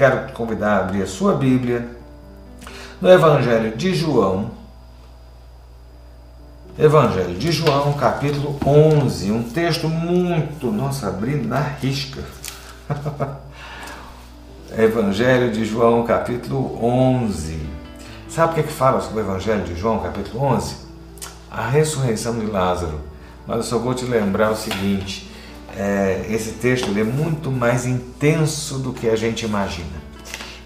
quero te convidar a abrir a sua Bíblia no Evangelho de João. Evangelho de João, capítulo 11, um texto muito, nossa, abrindo na risca. Evangelho de João, capítulo 11. Sabe o que, é que fala sobre o Evangelho de João, capítulo 11? A ressurreição de Lázaro. Mas eu só vou te lembrar o seguinte: é, esse texto é muito mais intenso do que a gente imagina.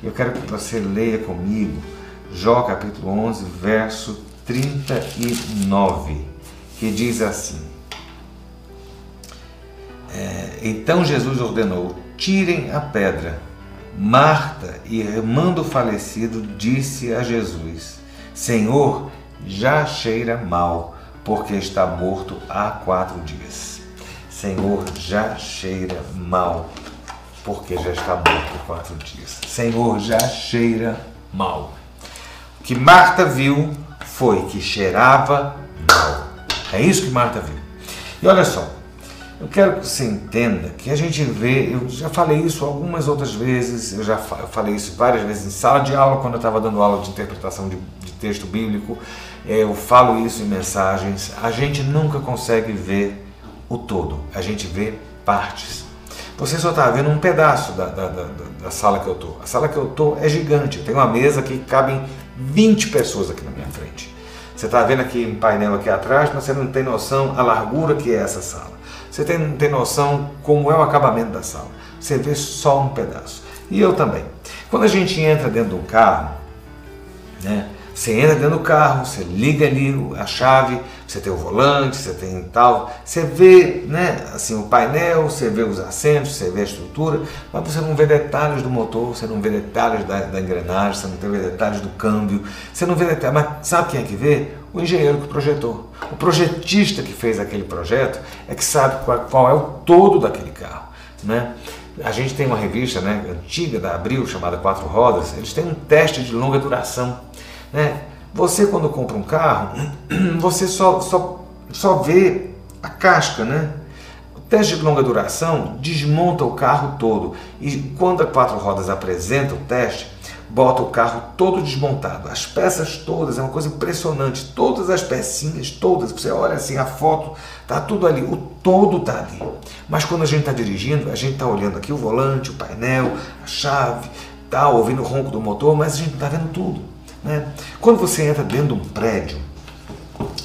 Eu quero que você leia comigo Jó capítulo 11, verso 39, que diz assim: é, Então Jesus ordenou: tirem a pedra. Marta, irmã do falecido, disse a Jesus: Senhor, já cheira mal, porque está morto há quatro dias. Senhor, já cheira mal, porque já está morto quatro dias. Senhor, já cheira mal. O que Marta viu foi que cheirava mal. É isso que Marta viu. E olha só, eu quero que você entenda que a gente vê, eu já falei isso algumas outras vezes, eu já falei isso várias vezes em sala de aula, quando eu estava dando aula de interpretação de, de texto bíblico, é, eu falo isso em mensagens. A gente nunca consegue ver o todo, a gente vê partes. Você só está vendo um pedaço da, da, da, da sala que eu estou. A sala que eu estou é gigante, tenho uma mesa que cabem 20 pessoas aqui na minha frente. Você está vendo aqui um painel aqui atrás, mas você não tem noção a largura que é essa sala. Você tem, não tem noção como é o acabamento da sala. Você vê só um pedaço. E eu também. Quando a gente entra dentro de um carro, né, você entra dentro do carro, você liga ali a chave, você tem o volante, você tem tal, você vê, né, assim, o painel, você vê os assentos, você vê a estrutura, mas você não vê detalhes do motor, você não vê detalhes da, da engrenagem, você não vê detalhes do câmbio, você não vê detalhes, mas sabe quem é que vê? O engenheiro que projetou. O projetista que fez aquele projeto é que sabe qual, qual é o todo daquele carro, né? A gente tem uma revista né, antiga da Abril chamada Quatro Rodas, eles têm um teste de longa duração né? Você quando compra um carro, você só, só, só vê a casca, né? O teste de longa duração desmonta o carro todo e quando a quatro rodas apresenta o teste, bota o carro todo desmontado, as peças todas, é uma coisa impressionante, todas as pecinhas, todas, você olha assim a foto, tá tudo ali, o todo tá ali. Mas quando a gente está dirigindo, a gente está olhando aqui o volante, o painel, a chave, tá ouvindo o ronco do motor, mas a gente está vendo tudo. Né? Quando você entra dentro de um prédio,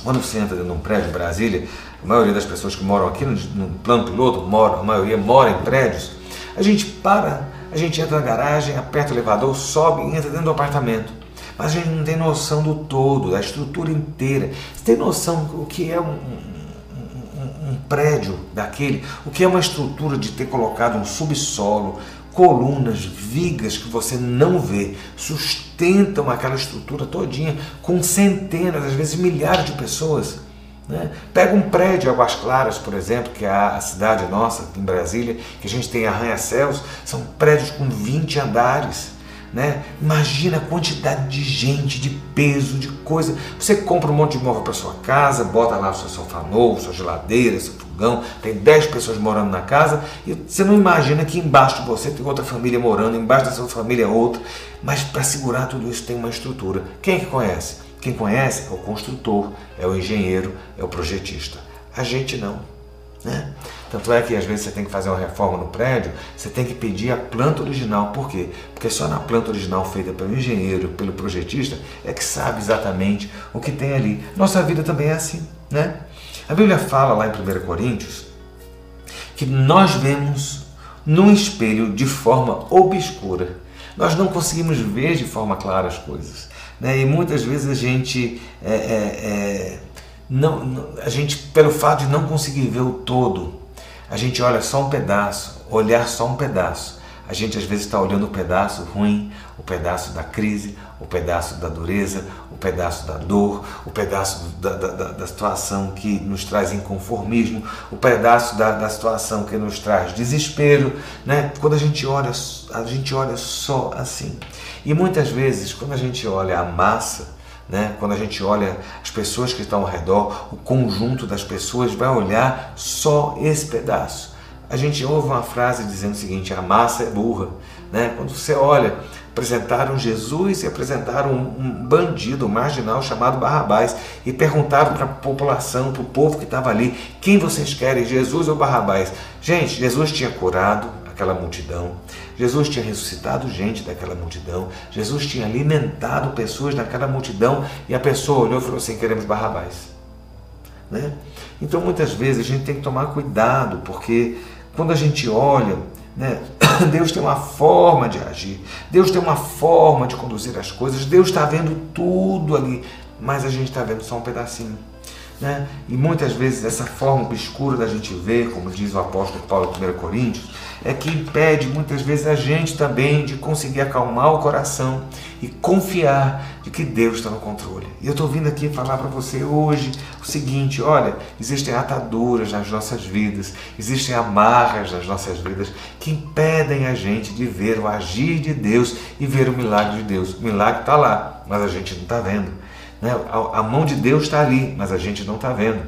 quando você entra dentro de um prédio em Brasília, a maioria das pessoas que moram aqui no, no plano piloto, moram, a maioria mora em prédios, a gente para, a gente entra na garagem, aperta o elevador, sobe e entra dentro do apartamento. Mas a gente não tem noção do todo, da estrutura inteira. Você tem noção do que é um, um, um, prédio daquele, o que é uma estrutura de ter colocado um subsolo, colunas, vigas que você não vê, sustentam aquela estrutura todinha com centenas, às vezes milhares de pessoas. Né? Pega um prédio Águas Claras, por exemplo, que é a cidade nossa, em Brasília, que a gente tem arranha-céus, são prédios com 20 andares. Né? Imagina a quantidade de gente, de peso, de coisa. Você compra um monte de móvel para sua casa, bota lá o seu sofá novo, sua geladeira, seu fogão, tem 10 pessoas morando na casa e você não imagina que embaixo de você tem outra família morando, embaixo da sua família é outra, mas para segurar tudo isso tem uma estrutura. Quem é que conhece? Quem conhece é o construtor, é o engenheiro, é o projetista. A gente não. Né? Tanto é que às vezes você tem que fazer uma reforma no prédio, você tem que pedir a planta original. Por quê? Porque só na planta original feita pelo engenheiro, pelo projetista, é que sabe exatamente o que tem ali. Nossa vida também é assim. Né? A Bíblia fala lá em 1 Coríntios que nós vemos num espelho de forma obscura. Nós não conseguimos ver de forma clara as coisas. Né? E muitas vezes a gente é, é, é não, a gente, pelo fato de não conseguir ver o todo, a gente olha só um pedaço, olhar só um pedaço. A gente às vezes está olhando o pedaço ruim, o pedaço da crise, o pedaço da dureza, o pedaço da dor, o pedaço da, da, da situação que nos traz inconformismo, o pedaço da, da, situação que nos traz desespero. Né? Quando a gente olha, a gente olha só assim. E muitas vezes, quando a gente olha a massa, né? Quando a gente olha as pessoas que estão ao redor, o conjunto das pessoas vai olhar só esse pedaço. A gente ouve uma frase dizendo o seguinte: a massa é burra, Né? Quando você olha, apresentaram Jesus e apresentaram um, bandido, marginal chamado Barrabás e perguntaram para a população, para o povo que estava ali, quem vocês querem, Jesus ou Barrabás? Gente, Jesus tinha curado aquela multidão, Jesus tinha ressuscitado gente daquela multidão, Jesus tinha alimentado pessoas daquela multidão e a pessoa olhou e falou assim: queremos Barrabás. Né? Então muitas vezes a gente tem que tomar cuidado, porque quando a gente olha, né, Deus tem uma forma de agir, Deus tem uma forma de conduzir as coisas, Deus está vendo tudo ali, mas a gente está vendo só um pedacinho. Né? E muitas vezes essa forma obscura da gente ver, como diz o apóstolo Paulo em 1 Coríntios, é que impede muitas vezes a gente também de conseguir acalmar o coração e confiar de que Deus está no controle. E eu estou vindo aqui falar para você hoje o seguinte: olha, existem ataduras nas nossas vidas, existem amarras nas nossas vidas que impedem a gente de ver o agir de Deus e ver o milagre de Deus. O milagre está lá, mas a gente não está vendo. Né? A mão de Deus está ali, mas a gente não está vendo.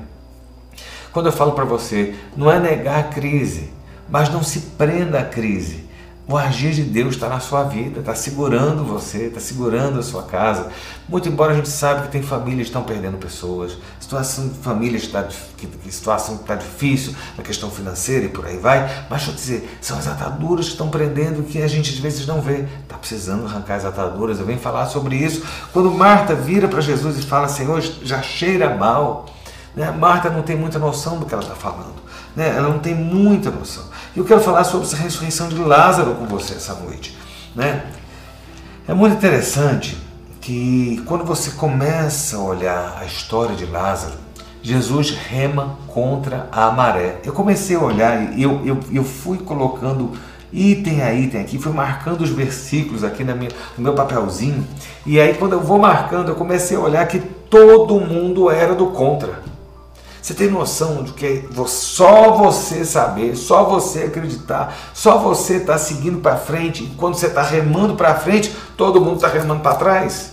Quando eu falo para você, não é negar a crise, mas não se prenda à crise. O agir de Deus está na sua vida, está segurando você, está segurando a sua casa. Muito embora a gente saiba que tem famílias que estão perdendo pessoas, situação de famílias está que, que situação está difícil na questão financeira e por aí vai. Mas deixa eu dizer, são as ataduras que estão prendendo que a gente às vezes não vê. Está precisando arrancar as ataduras. Eu venho falar sobre isso. Quando Marta vira para Jesus e fala, Senhor, já cheira mal. Né? Marta não tem muita noção do que ela está falando. Né? Ela não tem muita noção. Eu quero falar sobre essa ressurreição de Lázaro com você essa noite. Né? É muito interessante que quando você começa a olhar a história de Lázaro, Jesus rema contra a maré. Eu comecei a olhar e eu, eu, eu fui colocando item a item aqui, fui marcando os versículos aqui na minha, no meu papelzinho. E aí, quando eu vou marcando, eu comecei a olhar que todo mundo era do contra. Você tem noção de que só você saber, só você acreditar, só você estar tá seguindo para frente, quando você está remando para frente, todo mundo está remando para trás?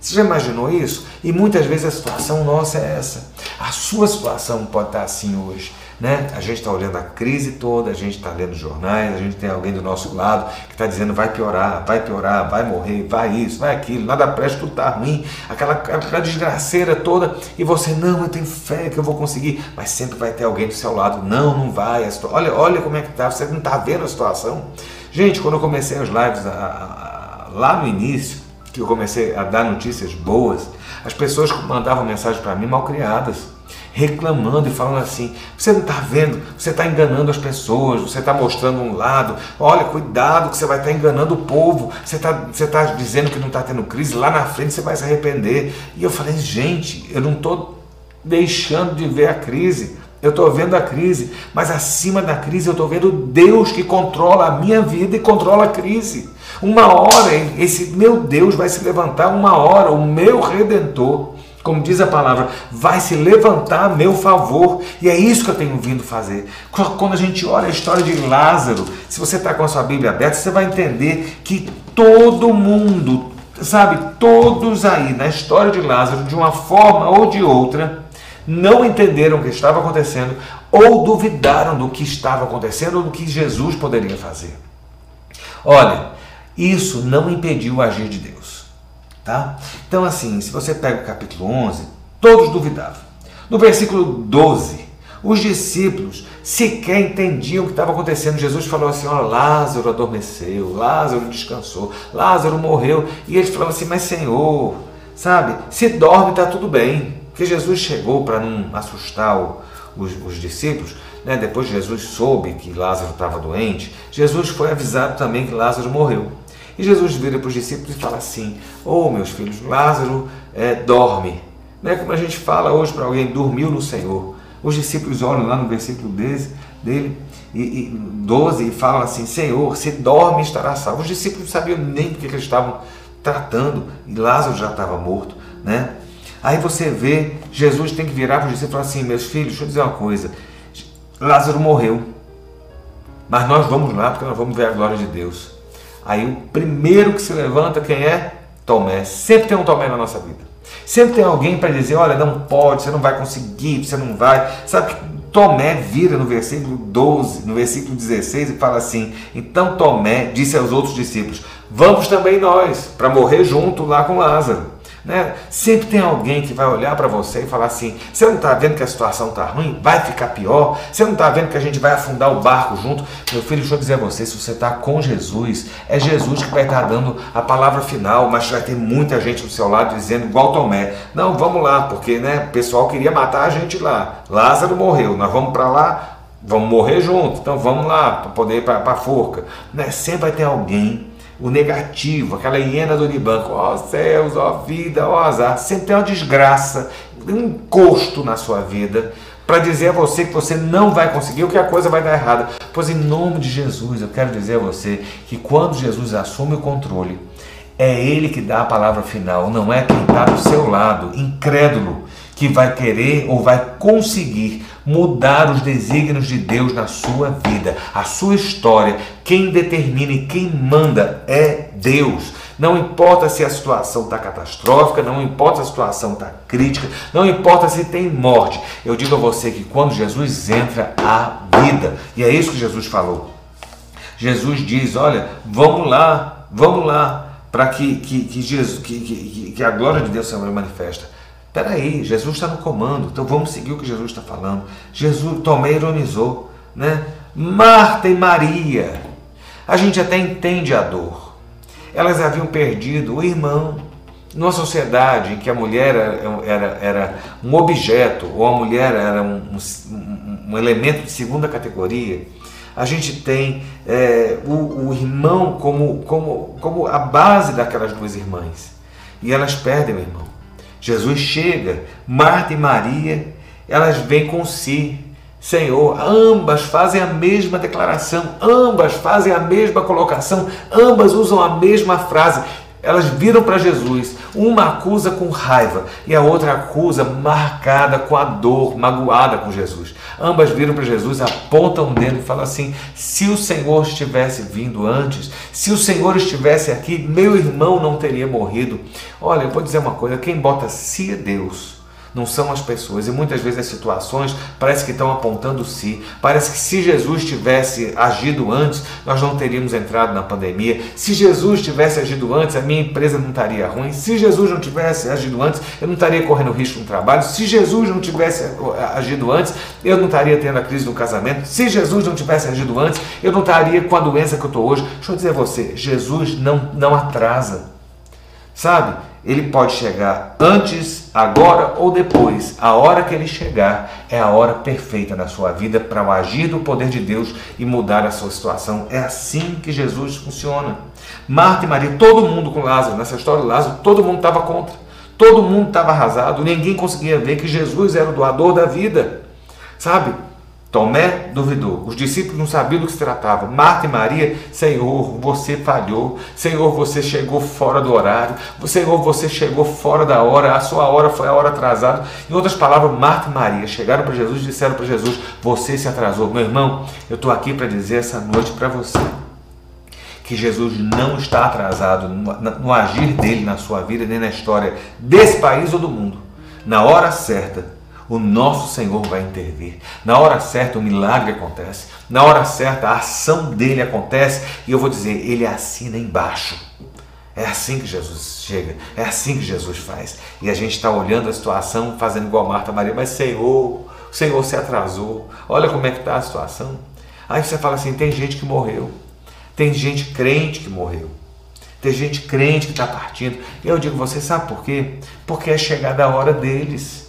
Você já imaginou isso? E muitas vezes a situação nossa é essa. A sua situação pode estar tá assim hoje. Né? A gente está olhando a crise toda, a gente está lendo jornais, a gente tem alguém do nosso lado que está dizendo vai piorar, vai piorar, vai morrer, vai isso, vai aquilo, nada presta, tudo está ruim, aquela, aquela desgraceira toda, e você, não, eu tenho fé que eu vou conseguir, mas sempre vai ter alguém do seu lado, não, não vai, olha, olha como é que está, você não está vendo a situação. Gente, quando eu comecei as lives a, a, lá no início, que eu comecei a dar notícias boas, as pessoas mandavam mensagem para mim mal criadas reclamando e falando assim: você não está vendo, você está enganando as pessoas, você está mostrando um lado, olha, cuidado que você vai estar tá enganando o povo, você está você tá dizendo que não está tendo crise, lá na frente você vai se arrepender. E eu falei: gente, eu não estou deixando de ver a crise. Eu estou vendo a crise, mas acima da crise eu estou vendo Deus que controla a minha vida e controla a crise. Uma hora esse meu Deus vai se levantar, uma hora o meu redentor como diz a palavra, vai se levantar a meu favor. E é isso que eu tenho vindo fazer. Quando a gente olha a história de Lázaro, se você está com a sua Bíblia aberta, você vai entender que todo mundo, sabe, todos aí na história de Lázaro, de uma forma ou de outra, não entenderam o que estava acontecendo ou duvidaram do que estava acontecendo ou do que Jesus poderia fazer. Olha, isso não impediu o agir de Deus. Tá? Então, assim, se você pega o capítulo 11, todos duvidavam. No versículo 12, os discípulos sequer entendiam o que estava acontecendo. Jesus falou assim: Ó, Lázaro adormeceu, Lázaro descansou, Lázaro morreu. E eles falavam assim: Mas Senhor, sabe, se dorme está tudo bem. Porque Jesus chegou para não assustar os, os, discípulos. Né? Depois Jesus soube que Lázaro estava doente. Jesus foi avisado também que Lázaro morreu. E Jesus vira para os discípulos e fala assim: Oh, meus filhos, Lázaro é, dorme. Né? Como a gente fala hoje para alguém, dormiu no Senhor. Os discípulos olham lá no versículo dele, dele e, e 12 e falam assim: Senhor, se dorme, estará salvo. Os discípulos não sabiam nem do que eles estavam tratando e Lázaro já estava morto. Né? Aí você vê, Jesus tem que virar para os discípulos e falar assim: Meus filhos, deixa eu dizer uma coisa. Lázaro morreu, mas nós vamos lá porque nós vamos ver a glória de Deus. Aí o primeiro que se levanta, quem é? Tomé. Sempre tem um Tomé na nossa vida. Sempre tem alguém para dizer: olha, não pode, você não vai conseguir, você não vai. Sabe que Tomé vira no versículo 12, no versículo 16 e fala assim: Então Tomé disse aos outros discípulos: Vamos também nós, para morrer junto lá com Lázaro. Né? Sempre tem alguém que vai olhar para você e falar assim: você não está vendo que a situação está ruim? Vai ficar pior? Você não está vendo que a gente vai afundar o barco junto? Meu filho, deixa eu dizer a você: se você está com Jesus, é Jesus que vai estar tá dando a palavra final, mas vai ter muita gente do seu lado dizendo, igual Tomé: não, vamos lá, porque né, o pessoal queria matar a gente lá. Lázaro morreu, nós vamos para lá. Vamos morrer junto, então vamos lá para poder ir para a forca. Né? Sempre vai ter alguém o negativo, aquela hiena do Unibanco, ó oh, céus, ó oh, vida, ó oh, azar, sempre tem uma desgraça, um encosto na sua vida para dizer a você que você não vai conseguir ou que a coisa vai dar errada. Pois em nome de Jesus, eu quero dizer a você que quando Jesus assume o controle, é Ele que dá a palavra final, não é quem está do seu lado, incrédulo, que vai querer ou vai conseguir mudar os desígnios de Deus na sua vida, a sua história. Quem determina e quem manda é Deus. Não importa se a situação está catastrófica, não importa se a situação está crítica, não importa se tem morte. Eu digo a você que quando Jesus entra, há vida. E é isso que Jesus falou. Jesus diz: Olha, vamos lá, vamos lá, para que, que, que, Jesus, que, que, que a glória de Deus se manifesta. Peraí, Jesus está no comando, então vamos seguir o que Jesus está falando. Jesus, Tomé ironizou, né? Marta e Maria, a gente até entende a dor. Elas haviam perdido o irmão. Numa sociedade em que a mulher era, era, era um objeto, ou a mulher era um, um, um elemento de segunda categoria, a gente tem é, o, o, irmão como, como, como a base daquelas duas irmãs. E elas perdem o irmão. Jesus chega, Marta e Maria, elas vêm com si. Senhor, ambas fazem a mesma declaração, ambas fazem a mesma colocação, ambas usam a mesma frase. Elas viram para Jesus, uma acusa com raiva e a outra acusa marcada com a dor, magoada com Jesus. Ambas viram para Jesus, apontam o dedo e falam assim: se o Senhor estivesse vindo antes, se o Senhor estivesse aqui, meu irmão não teria morrido. Olha, eu vou dizer uma coisa: quem bota se é Deus não são as pessoas. E muitas vezes as situações parece que estão apontando si. Parece que se Jesus tivesse agido antes, nós não teríamos entrado na pandemia. Se Jesus tivesse agido antes, a minha empresa não estaria ruim. Se Jesus não tivesse agido antes, eu não estaria correndo risco no trabalho. Se Jesus não tivesse agido antes, eu não estaria tendo a crise no casamento. Se Jesus não tivesse agido antes, eu não estaria com a doença que eu estou hoje. Deixa eu dizer a você, Jesus não, não atrasa. Sabe? Ele pode chegar antes, agora ou depois. A hora que ele chegar é a hora perfeita na sua vida para o agir do poder de Deus e mudar a sua situação. É assim que Jesus funciona. Marta e Maria, todo mundo com Lázaro, nessa história do Lázaro, todo mundo estava contra. Todo mundo estava arrasado, ninguém conseguia ver que Jesus era o doador da vida. Sabe? Tomé duvidou, os discípulos não sabiam do que se tratava. Marta e Maria, Senhor, você falhou. Senhor, você chegou fora do horário. Senhor, você chegou fora da hora. A sua hora foi a hora atrasada. Em outras palavras, Marta e Maria chegaram para Jesus e disseram para Jesus: Você se atrasou. Meu irmão, eu estou aqui para dizer essa noite para você que Jesus não está atrasado no, agir dele na sua vida, nem na história desse país ou do mundo. Na hora certa, o nosso Senhor vai intervir. Na hora certa, o milagre acontece. Na hora certa, a ação dele acontece. E eu vou dizer, ele assina embaixo. É assim que Jesus chega, é assim que Jesus faz. E a gente está olhando a situação, fazendo igual Marta Maria, mas Senhor, o Senhor se atrasou. Olha como é que está a situação. Aí você fala assim: tem gente que morreu, tem gente crente que morreu, tem gente crente que está partindo. Eu digo, você sabe por quê? Porque é chegada a hora deles.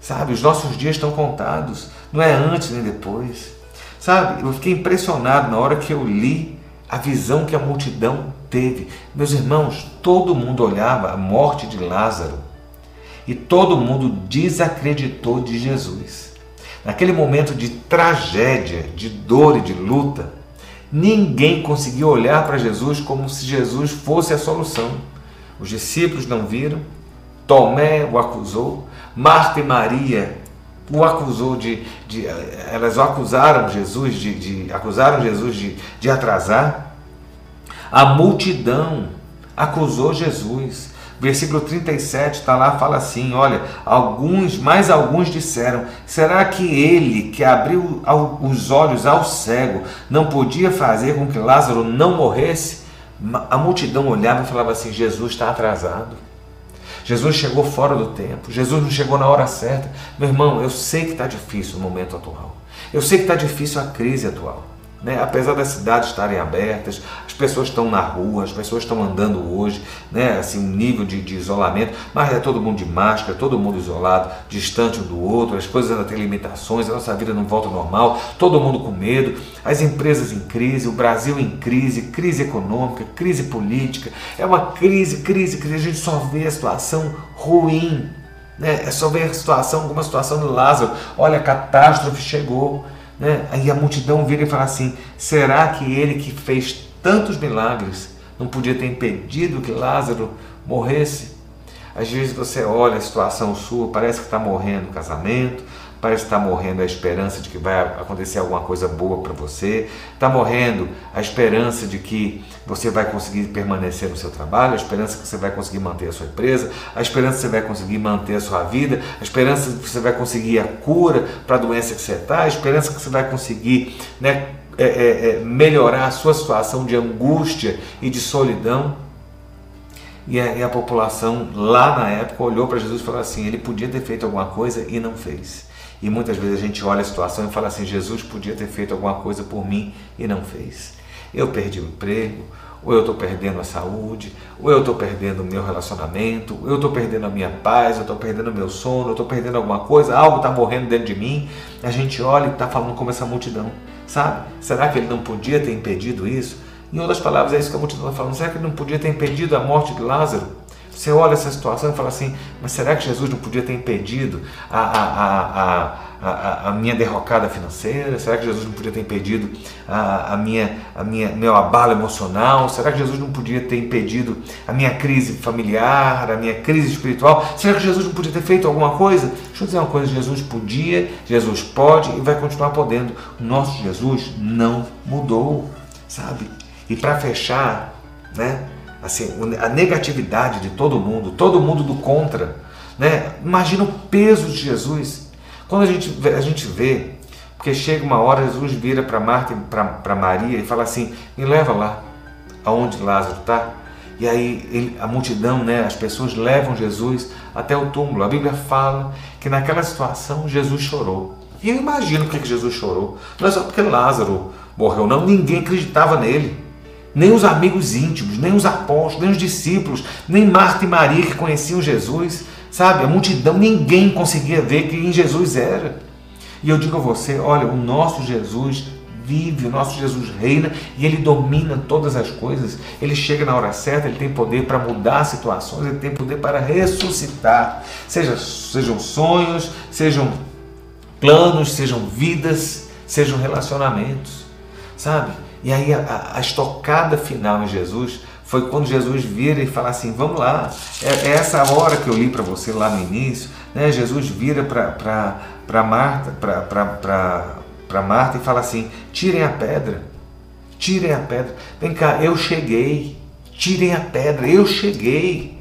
Sabe, os nossos dias estão contados, não é antes nem depois. Sabe, eu fiquei impressionado na hora que eu li a visão que a multidão teve. Meus irmãos, todo mundo olhava a morte de Lázaro e todo mundo desacreditou de Jesus. Naquele momento de tragédia, de dor e de luta, ninguém conseguiu olhar para Jesus como se Jesus fosse a solução. Os discípulos não viram, Tomé o acusou, Marta e Maria o acusou de, de elas o acusaram Jesus de, de acusaram Jesus de, de atrasar. A multidão acusou Jesus. Versículo 37 está lá, fala assim: olha, alguns, mais alguns disseram: será que ele que abriu os olhos ao cego não podia fazer com que Lázaro não morresse? A multidão olhava e falava assim: Jesus está atrasado. Jesus chegou fora do tempo, Jesus não chegou na hora certa. Meu irmão, eu sei que está difícil o momento atual. Eu sei que está difícil a crise atual. Né? Apesar das cidades estarem abertas, as pessoas estão na rua, as pessoas estão andando hoje, né? assim, um nível de, de, isolamento, mas é todo mundo de máscara, todo mundo isolado, distante um do outro, as coisas ainda têm limitações, a nossa vida não volta ao normal, todo mundo com medo, as empresas em crise, o Brasil em crise, crise econômica, crise política, é uma crise, crise, crise, a gente só vê a situação ruim, né? é só ver a situação como a situação do Lázaro, olha, a catástrofe chegou. Né? Aí a multidão vira e fala assim: será que ele que fez tantos milagres não podia ter impedido que Lázaro morresse? Às vezes você olha a situação sua, parece que está morrendo o casamento, parece estar morrendo a esperança de que vai acontecer alguma coisa boa para você, está morrendo a esperança de que você vai conseguir permanecer no seu trabalho, a esperança que você vai conseguir manter a sua empresa, a esperança que você vai conseguir manter a sua vida, a esperança que você vai conseguir a cura para a doença que você está, a esperança que você vai conseguir né, é, é, é, melhorar a sua situação de angústia e de solidão. E a, e a população lá na época olhou para Jesus e falou assim: ele podia ter feito alguma coisa e não fez. E muitas vezes a gente olha a situação e fala assim: Jesus podia ter feito alguma coisa por mim e não fez. Eu perdi o emprego, ou eu estou perdendo a saúde, ou eu estou perdendo o meu relacionamento, ou eu estou perdendo a minha paz, eu estou perdendo o meu sono, eu estou perdendo alguma coisa, algo está morrendo dentro de mim. A gente olha e está falando como essa multidão, sabe? Será que ele não podia ter impedido isso? Em outras palavras, é isso que a multidão está falando. Será que ele não podia ter impedido a morte de Lázaro? Você olha essa situação e fala assim, mas será que Jesus não podia ter impedido a, a, a, a, a minha derrocada financeira? Será que Jesus não podia ter impedido a, a, minha, a minha, meu abalo emocional? Será que Jesus não podia ter impedido a minha crise familiar, a minha crise espiritual? Será que Jesus não podia ter feito alguma coisa? Deixa eu dizer uma coisa, Jesus podia, Jesus pode e vai continuar podendo. O nosso Jesus não mudou, sabe? E para fechar, né? Assim, a negatividade de todo mundo, todo mundo do contra. Né? Imagina o peso de Jesus. Quando a gente, a gente vê, porque chega uma hora, Jesus vira para Marta para Maria e fala assim: me leva lá, aonde Lázaro está. E aí ele, a multidão, né, as pessoas levam Jesus até o túmulo. A Bíblia fala que naquela situação Jesus chorou. E eu imagino por que Jesus chorou. Não é só porque Lázaro morreu, não. Ninguém acreditava nele nem os amigos íntimos, nem os apóstolos, nem os discípulos, nem Marta e Maria que conheciam Jesus, sabe? A multidão, ninguém conseguia ver quem Jesus era. E eu digo a você: olha, o nosso Jesus vive, o nosso Jesus reina e ele domina todas as coisas. Ele chega na hora certa, ele tem poder para mudar situações, ele tem poder para ressuscitar. Seja, sejam sonhos, sejam planos, sejam vidas, sejam relacionamentos, sabe? E aí a, a, estocada final em Jesus foi quando Jesus vira e fala assim: Vamos lá, é, é essa hora que eu li para você lá no início. Né? Jesus vira para Marta, para Marta e fala assim: Tirem a pedra, tirem a pedra. Vem cá, eu cheguei, tirem a pedra, eu cheguei.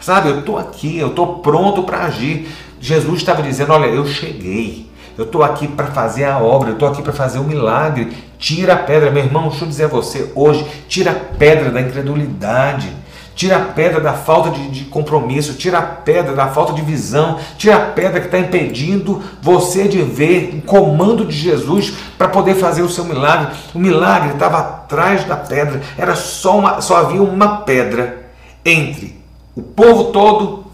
Sabe, eu estou aqui, eu estou pronto para agir. Jesus estava dizendo: Olha, eu cheguei. Eu estou aqui para fazer a obra, eu estou aqui para fazer o um milagre. Tira a pedra, meu irmão, deixa eu dizer a você hoje: tira a pedra da incredulidade. Tira a pedra da falta de, de, compromisso, tira a pedra da falta de visão, tira a pedra que está impedindo você de ver o comando de Jesus para poder fazer o seu milagre. O milagre estava atrás da pedra, era só, uma, só havia uma pedra entre o povo todo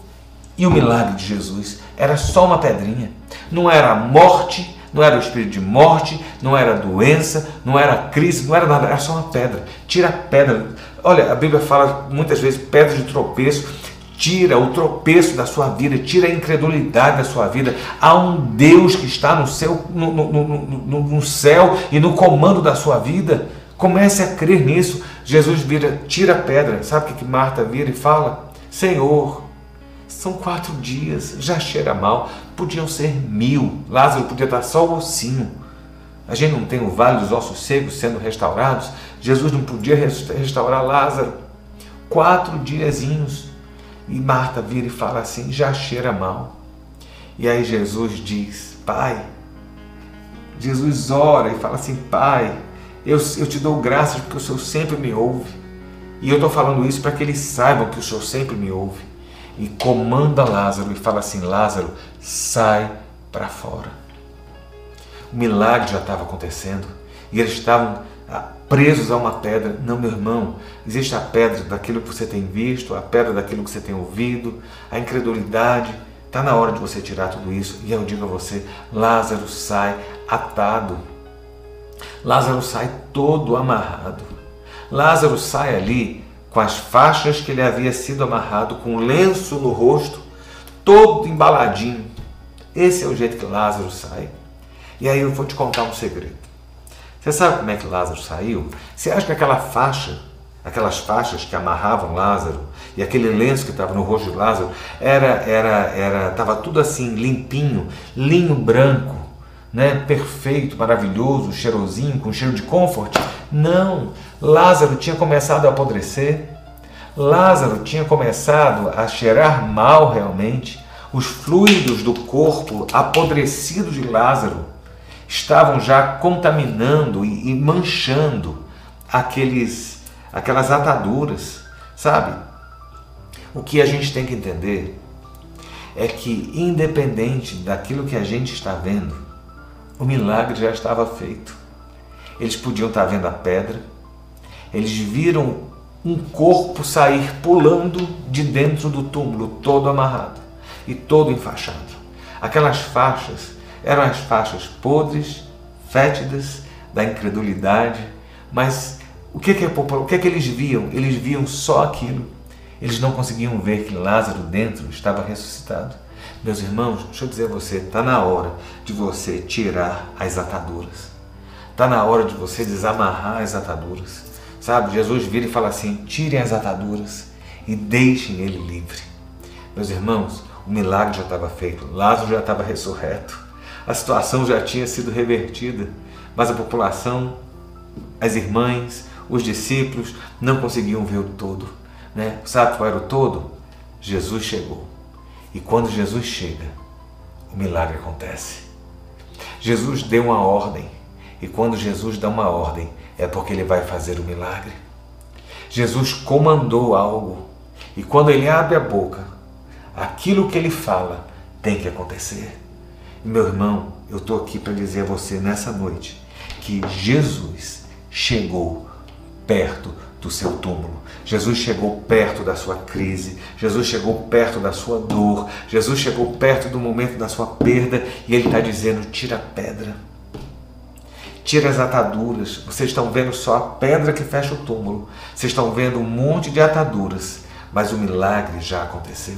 e o milagre de Jesus. Era só uma pedrinha. Não era morte, não era o espírito de morte, não era doença, não era crise, não era nada, era só uma pedra. Tira a pedra. Olha, a Bíblia fala muitas vezes pedra de tropeço. Tira o tropeço da sua vida, tira a incredulidade da sua vida. Há um Deus que está no, seu, no, no, no, no céu e no comando da sua vida. Comece a crer nisso. Jesus vira, tira a pedra. Sabe o que Marta vira e fala? Senhor, são quatro dias, já cheira mal. Podiam ser mil. Lázaro podia estar só o ossinho. A gente não tem o vale dos ossos secos sendo restaurados. Jesus não podia restaurar Lázaro. Quatro diazinhos. E Marta vira e fala assim: já cheira mal. E aí Jesus diz: Pai, Jesus ora e fala assim: Pai, eu, eu te dou graças porque o Senhor sempre me ouve. E eu estou falando isso para que eles saibam que o Senhor sempre me ouve. E comanda Lázaro e fala assim: Lázaro, sai para fora. O milagre já estava acontecendo e eles estavam ah, presos a uma pedra. Não, meu irmão, existe a pedra daquilo que você tem visto, a pedra daquilo que você tem ouvido, a incredulidade. Está na hora de você tirar tudo isso. E eu digo a você: Lázaro sai atado. Lázaro sai todo amarrado. Lázaro sai ali com as faixas que ele havia sido amarrado, com um lenço no rosto, todo embaladinho. Esse é o jeito que Lázaro sai. E aí eu vou te contar um segredo. Você sabe como é que Lázaro saiu? Você acha que aquela faixa, aquelas faixas que amarravam Lázaro e aquele lenço que estava no rosto de Lázaro, era, era, era, estava tudo assim limpinho, linho branco, né, perfeito, maravilhoso, cheirosinho, com cheiro de comfort? Não, Lázaro tinha começado a apodrecer. Lázaro tinha começado a cheirar mal realmente. Os fluidos do corpo apodrecido de Lázaro estavam já contaminando e, manchando aqueles, aquelas ataduras, sabe? O que a gente tem que entender é que, independente daquilo que a gente está vendo, o milagre já estava feito. Eles podiam estar vendo a pedra, eles viram um corpo sair pulando de dentro do túmulo, todo amarrado e todo enfaixado. Aquelas faixas eram as faixas podres, fétidas, da incredulidade, mas o que, que, o que, que eles viam? Eles viam só aquilo. Eles não conseguiam ver que Lázaro dentro estava ressuscitado. Meus irmãos, deixa eu dizer a você, está na hora de você tirar as ataduras. Está na hora de você desamarrar as ataduras. Sabe, Jesus vira e fala assim: tirem as ataduras e deixem ele livre. Meus irmãos, o milagre já estava feito, Lázaro já estava ressurreto a situação já tinha sido revertida, mas a população, as irmãs, os discípulos não conseguiam ver o todo. Né? Sabe qual era o todo? Jesus chegou. E quando Jesus chega, o milagre acontece. Jesus deu uma ordem, e quando Jesus dá uma ordem, é porque ele vai fazer o milagre. Jesus comandou algo, e quando ele abre a boca, aquilo que ele fala tem que acontecer. Meu irmão, eu estou aqui para dizer a você nessa noite que Jesus chegou perto do seu túmulo. Jesus chegou perto da sua crise, Jesus chegou perto da sua dor, Jesus chegou perto do momento da sua perda e Ele está dizendo: tira a pedra, tira as ataduras. Vocês estão vendo só a pedra que fecha o túmulo, vocês estão vendo um monte de ataduras, mas o milagre já aconteceu.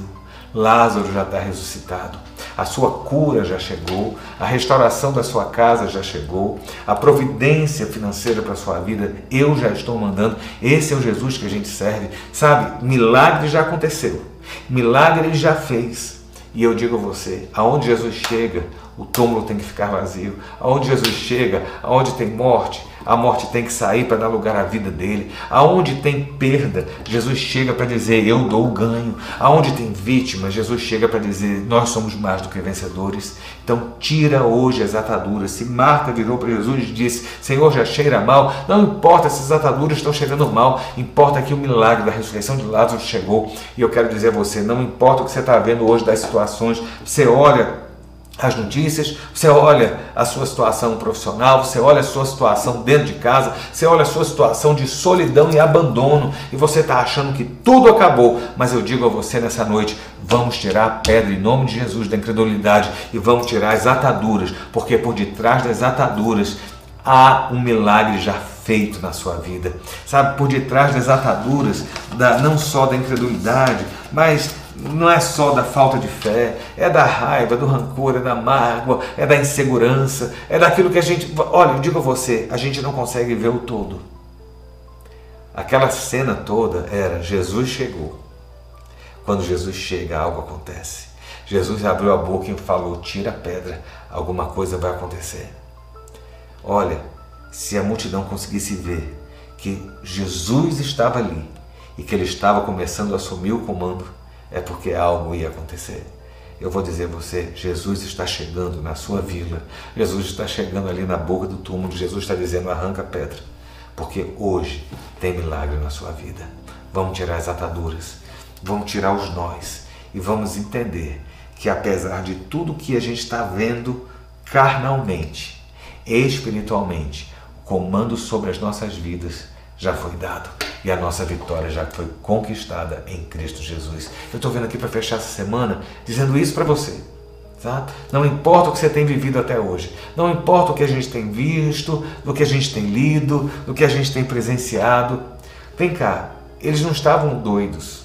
Lázaro já está ressuscitado a sua cura já chegou, a restauração da sua casa já chegou, a providência financeira para a sua vida eu já estou mandando. Esse é o Jesus que a gente serve. Sabe, milagre já aconteceu, milagre ele já fez. E eu digo a você, aonde Jesus chega, o túmulo tem que ficar vazio. Aonde Jesus chega, aonde tem morte, a morte tem que sair para dar lugar à vida dele. Aonde tem perda, Jesus chega para dizer: Eu dou o ganho. Aonde tem vítima, Jesus chega para dizer: Nós somos mais do que vencedores. Então, tira hoje as ataduras. Se Marta virou para Jesus e disse: Senhor, já cheira mal, não importa se as ataduras estão cheirando mal, importa que o milagre da ressurreição de Lázaro chegou. E eu quero dizer a você: não importa o que você está vendo hoje das situações, você olha as notícias, você olha a sua situação profissional, você olha a sua situação dentro de casa, você olha a sua situação de solidão e abandono e você está achando que tudo acabou. Mas eu digo a você nessa noite: vamos tirar a pedra em nome de Jesus da incredulidade e vamos tirar as ataduras, porque por detrás das ataduras há um milagre já feito na sua vida. Sabe, por detrás das ataduras, da, não só da incredulidade, mas não é só da falta de fé, é da raiva, do rancor, é da mágoa, é da insegurança, é daquilo que a gente. Olha, eu digo a você, a gente não consegue ver o todo. Aquela cena toda era Jesus chegou. Quando Jesus chega, algo acontece. Jesus abriu a boca e falou: tira a pedra, alguma coisa vai acontecer. Olha, se a multidão conseguisse ver que Jesus estava ali e que ele estava começando a assumir o comando, é porque algo ia acontecer. Eu vou dizer a você: Jesus está chegando na sua vila, Jesus está chegando ali na boca do túmulo, Jesus está dizendo: arranca a pedra, porque hoje tem milagre na sua vida. Vamos tirar as ataduras, vamos tirar os nós e vamos entender que apesar de tudo que a gente está vendo carnalmente, espiritualmente, o comando sobre as nossas vidas já foi dado e a nossa vitória já foi conquistada em Cristo Jesus. Eu estou vendo aqui para fechar essa semana dizendo isso para você. Tá? Não importa o que você tem vivido até hoje, não importa o que a gente tem visto, do que a gente tem lido, do que a gente tem presenciado. Vem cá, eles não estavam doidos.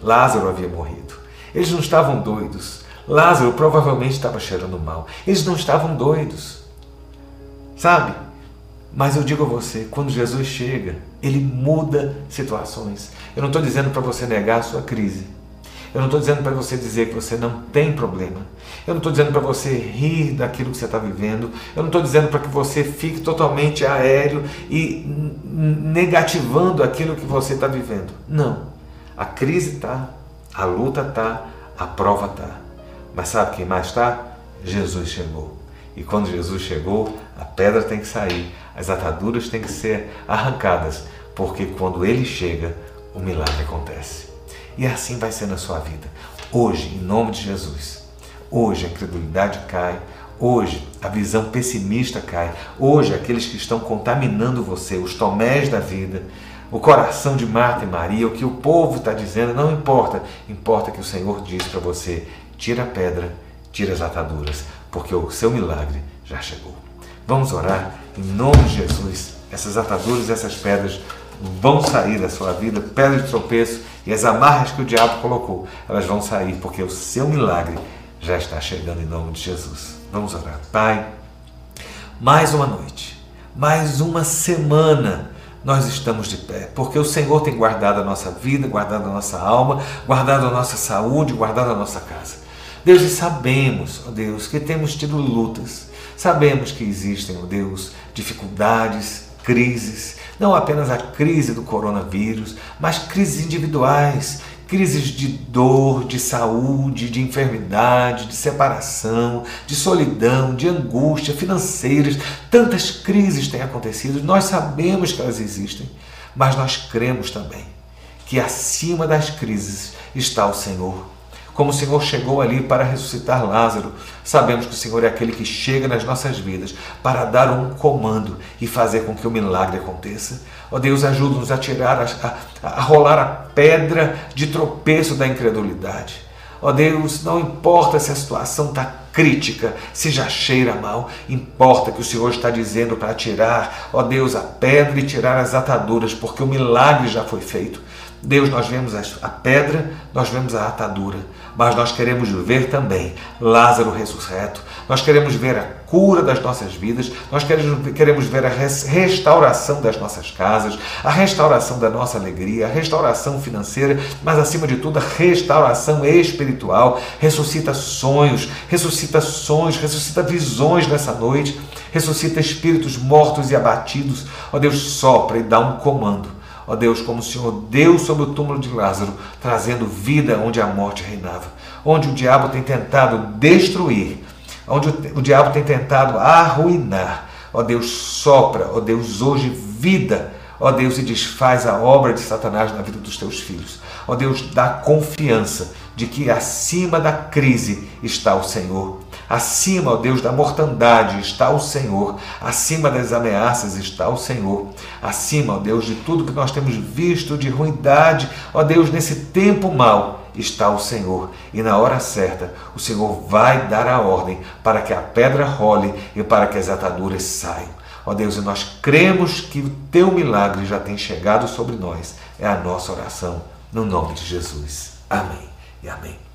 Lázaro havia morrido. Eles não estavam doidos. Lázaro provavelmente estava cheirando mal. Eles não estavam doidos. Sabe? Mas eu digo a você, quando Jesus chega, ele muda situações. Eu não estou dizendo para você negar a sua crise. Eu não estou dizendo para você dizer que você não tem problema. Eu não estou dizendo para você rir daquilo que você está vivendo. Eu não estou dizendo para que você fique totalmente aéreo e negativando aquilo que você está vivendo. Não. A crise está, a luta está, a prova está. Mas sabe quem mais está? Jesus chegou. E quando Jesus chegou, a pedra tem que sair, as ataduras têm que ser arrancadas, porque quando ele chega, o milagre acontece. E assim vai ser na sua vida. Hoje, em nome de Jesus, hoje a incredulidade cai, hoje a visão pessimista cai, hoje aqueles que estão contaminando você, os tomés da vida, o coração de Marta e Maria, o que o povo está dizendo, não importa. Importa que o Senhor diz para você: tira a pedra, tira as ataduras, porque o seu milagre já chegou. Vamos orar em nome de Jesus. Essas ataduras, essas pedras vão sair da sua vida, pedras de tropeço e as amarras que o diabo colocou, elas vão sair, porque o seu milagre já está chegando em nome de Jesus. Vamos orar. Pai, mais uma noite, mais uma semana nós estamos de pé, porque o Senhor tem guardado a nossa vida, guardado a nossa alma, guardado a nossa saúde, guardado a nossa casa. Deus, e sabemos, ó Deus, que temos tido lutas, sabemos que existem, ó Deus, dificuldades, crises, não apenas a crise do coronavírus, mas crises individuais, crises de dor, de saúde, de enfermidade, de separação, de solidão, de angústia, financeiras. Tantas crises têm acontecido, nós sabemos que elas existem, mas nós cremos também que acima das crises está o Senhor como o Senhor chegou ali para ressuscitar Lázaro, sabemos que o Senhor é aquele que chega nas nossas vidas para dar um comando e fazer com que o milagre aconteça. Ó oh Deus, ajuda-nos a tirar, a, a, a rolar a pedra de tropeço da incredulidade. Ó oh Deus, não importa se a situação está crítica, se já cheira mal, importa que o Senhor está dizendo para tirar, ó oh Deus, a pedra e tirar as ataduras, porque o milagre já foi feito. Deus, nós vemos a pedra, nós vemos a atadura, mas nós queremos ver também Lázaro ressurreto, nós queremos ver a cura das nossas vidas, nós queremos ver a restauração das nossas casas, a restauração da nossa alegria, a restauração financeira, mas acima de tudo a restauração espiritual. Ressuscita sonhos, ressuscita sonhos, ressuscita visões nessa noite, ressuscita espíritos mortos e abatidos. Ó Deus, sopra e dá um comando ó Deus, como o Senhor deu sobre o túmulo de Lázaro, trazendo vida onde a morte reinava, onde o diabo tem tentado destruir, onde o, o diabo tem tentado arruinar. Ó Deus, sopra, ó Deus, hoje vida, ó Deus, e desfaz a obra de Satanás na vida dos teus filhos. Ó Deus, dá confiança de que acima da crise está o Senhor Acima, ó Deus, da mortandade está o Senhor. Acima das ameaças está o Senhor. Acima, ó Deus, de tudo que nós temos visto de ruindade, ó Deus, nesse tempo mau está o Senhor. E na hora certa, o Senhor vai dar a ordem para que a pedra role e para que as ataduras saiam. Ó Deus, e nós cremos que o teu milagre já tem chegado sobre nós. É a nossa oração, no nome de Jesus. Amém e amém.